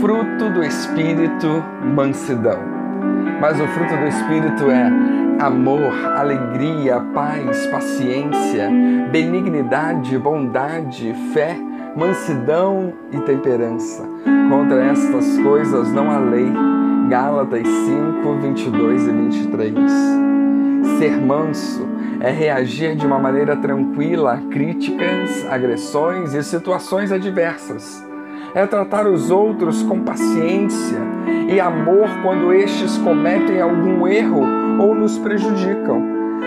fruto do Espírito, mansidão. Mas o fruto do Espírito é amor, alegria, paz, paciência, benignidade, bondade, fé, mansidão e temperança. Contra estas coisas não há lei. Gálatas 5, 22 e 23. Ser manso é reagir de uma maneira tranquila a críticas, agressões e situações adversas. É tratar os outros com paciência e amor quando estes cometem algum erro ou nos prejudicam.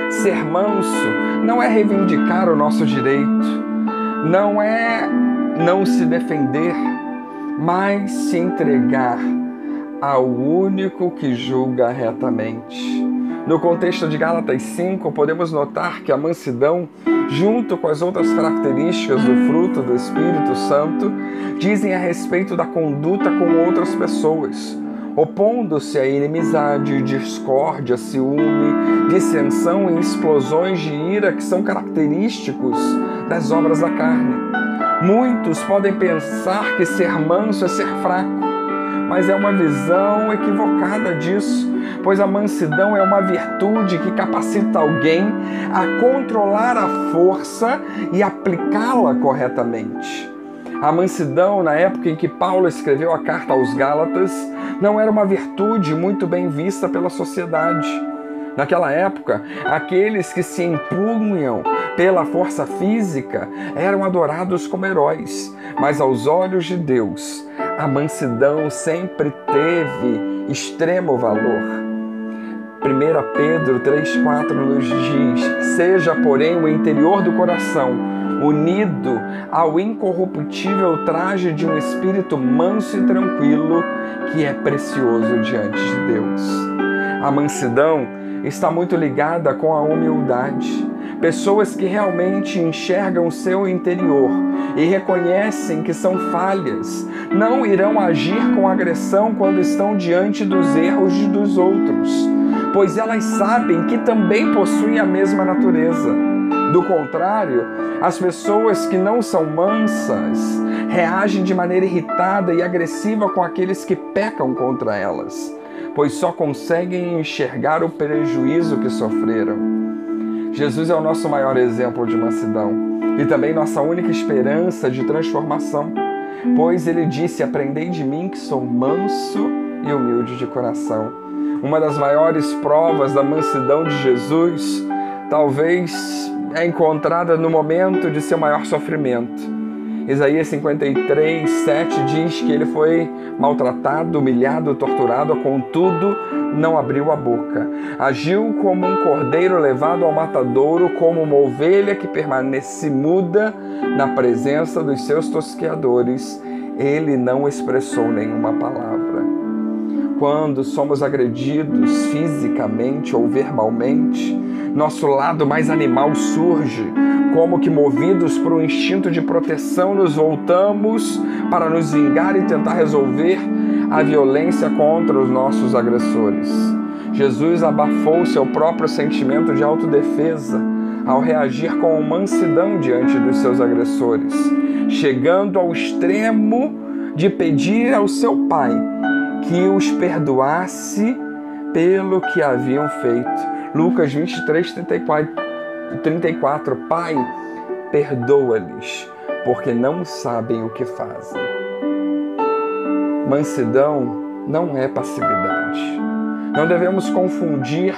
Ser manso não é reivindicar o nosso direito, não é não se defender, mas se entregar ao único que julga retamente. No contexto de Gálatas 5, podemos notar que a mansidão, junto com as outras características do fruto do Espírito Santo, dizem a respeito da conduta com outras pessoas, opondo-se à inimizade, discórdia, ciúme, dissensão e explosões de ira que são característicos das obras da carne. Muitos podem pensar que ser manso é ser fraco, mas é uma visão equivocada disso pois a mansidão é uma virtude que capacita alguém a controlar a força e aplicá-la corretamente. A mansidão, na época em que Paulo escreveu a carta aos Gálatas, não era uma virtude muito bem vista pela sociedade. Naquela época, aqueles que se impunham pela força física eram adorados como heróis, mas aos olhos de Deus, a mansidão sempre teve extremo valor. 1 Pedro 3,4 nos diz: Seja, porém, o interior do coração unido ao incorruptível traje de um espírito manso e tranquilo, que é precioso diante de Deus. A mansidão está muito ligada com a humildade. Pessoas que realmente enxergam o seu interior e reconhecem que são falhas, não irão agir com agressão quando estão diante dos erros dos outros pois elas sabem que também possuem a mesma natureza. Do contrário, as pessoas que não são mansas reagem de maneira irritada e agressiva com aqueles que pecam contra elas, pois só conseguem enxergar o prejuízo que sofreram. Jesus é o nosso maior exemplo de mansidão e também nossa única esperança de transformação, pois ele disse: Aprendei de mim que sou manso e humilde de coração uma das maiores provas da mansidão de Jesus, talvez é encontrada no momento de seu maior sofrimento. Isaías 53, 7 diz que ele foi maltratado, humilhado, torturado, contudo não abriu a boca. Agiu como um cordeiro levado ao matadouro, como uma ovelha que permanece muda na presença dos seus tosqueadores. Ele não expressou nenhuma palavra quando somos agredidos fisicamente ou verbalmente, nosso lado mais animal surge, como que movidos por um instinto de proteção, nos voltamos para nos vingar e tentar resolver a violência contra os nossos agressores. Jesus abafou seu próprio sentimento de autodefesa ao reagir com mansidão diante dos seus agressores, chegando ao extremo de pedir ao seu Pai que os perdoasse pelo que haviam feito. Lucas 23, 34, 34 Pai, perdoa-lhes, porque não sabem o que fazem. Mansidão não é passividade. Não devemos confundir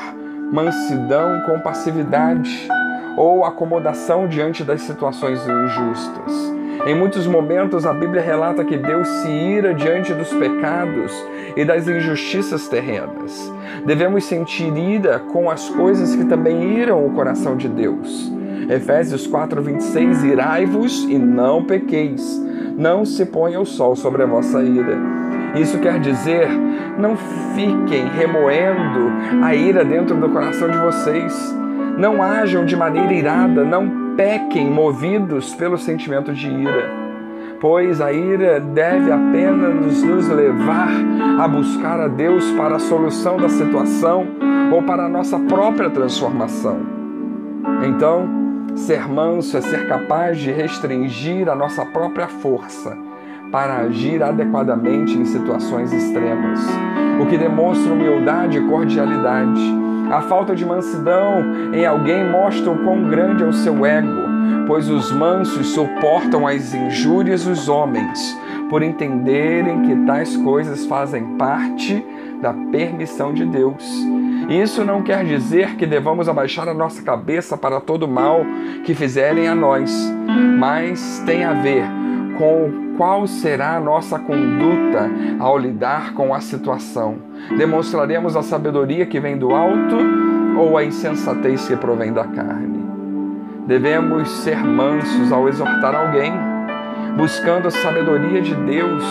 mansidão com passividade ou acomodação diante das situações injustas. Em muitos momentos, a Bíblia relata que Deus se ira diante dos pecados e das injustiças terrenas. Devemos sentir ira com as coisas que também iram o coração de Deus. Efésios 4:26 Irai-vos e não pequeis. Não se ponha o sol sobre a vossa ira. Isso quer dizer, não fiquem remoendo a ira dentro do coração de vocês. Não ajam de maneira irada, não pequem movidos pelo sentimento de ira pois a ira deve apenas nos levar a buscar a Deus para a solução da situação ou para a nossa própria transformação. Então, ser manso é ser capaz de restringir a nossa própria força para agir adequadamente em situações extremas, o que demonstra humildade e cordialidade. A falta de mansidão em alguém mostra o quão grande é o seu ego, pois os mansos suportam as injúrias dos homens, por entenderem que tais coisas fazem parte da permissão de Deus. Isso não quer dizer que devamos abaixar a nossa cabeça para todo mal que fizerem a nós, mas tem a ver com qual será a nossa conduta ao lidar com a situação. Demonstraremos a sabedoria que vem do alto ou a insensatez que provém da carne? Devemos ser mansos ao exortar alguém, buscando a sabedoria de Deus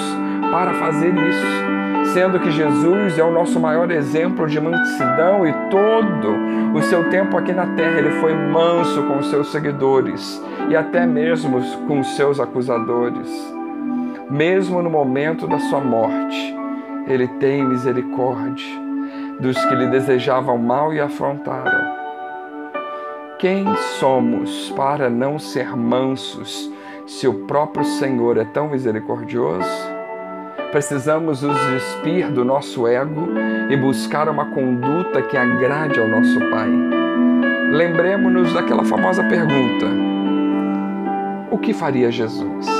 para fazer isso, sendo que Jesus é o nosso maior exemplo de mansidão e todo o seu tempo aqui na terra ele foi manso com os seus seguidores e até mesmo com os seus acusadores. Mesmo no momento da sua morte, ele tem misericórdia dos que lhe desejavam mal e afrontaram. Quem somos para não ser mansos se o próprio Senhor é tão misericordioso? Precisamos nos despir do nosso ego e buscar uma conduta que agrade ao nosso Pai. Lembremos-nos daquela famosa pergunta: O que faria Jesus?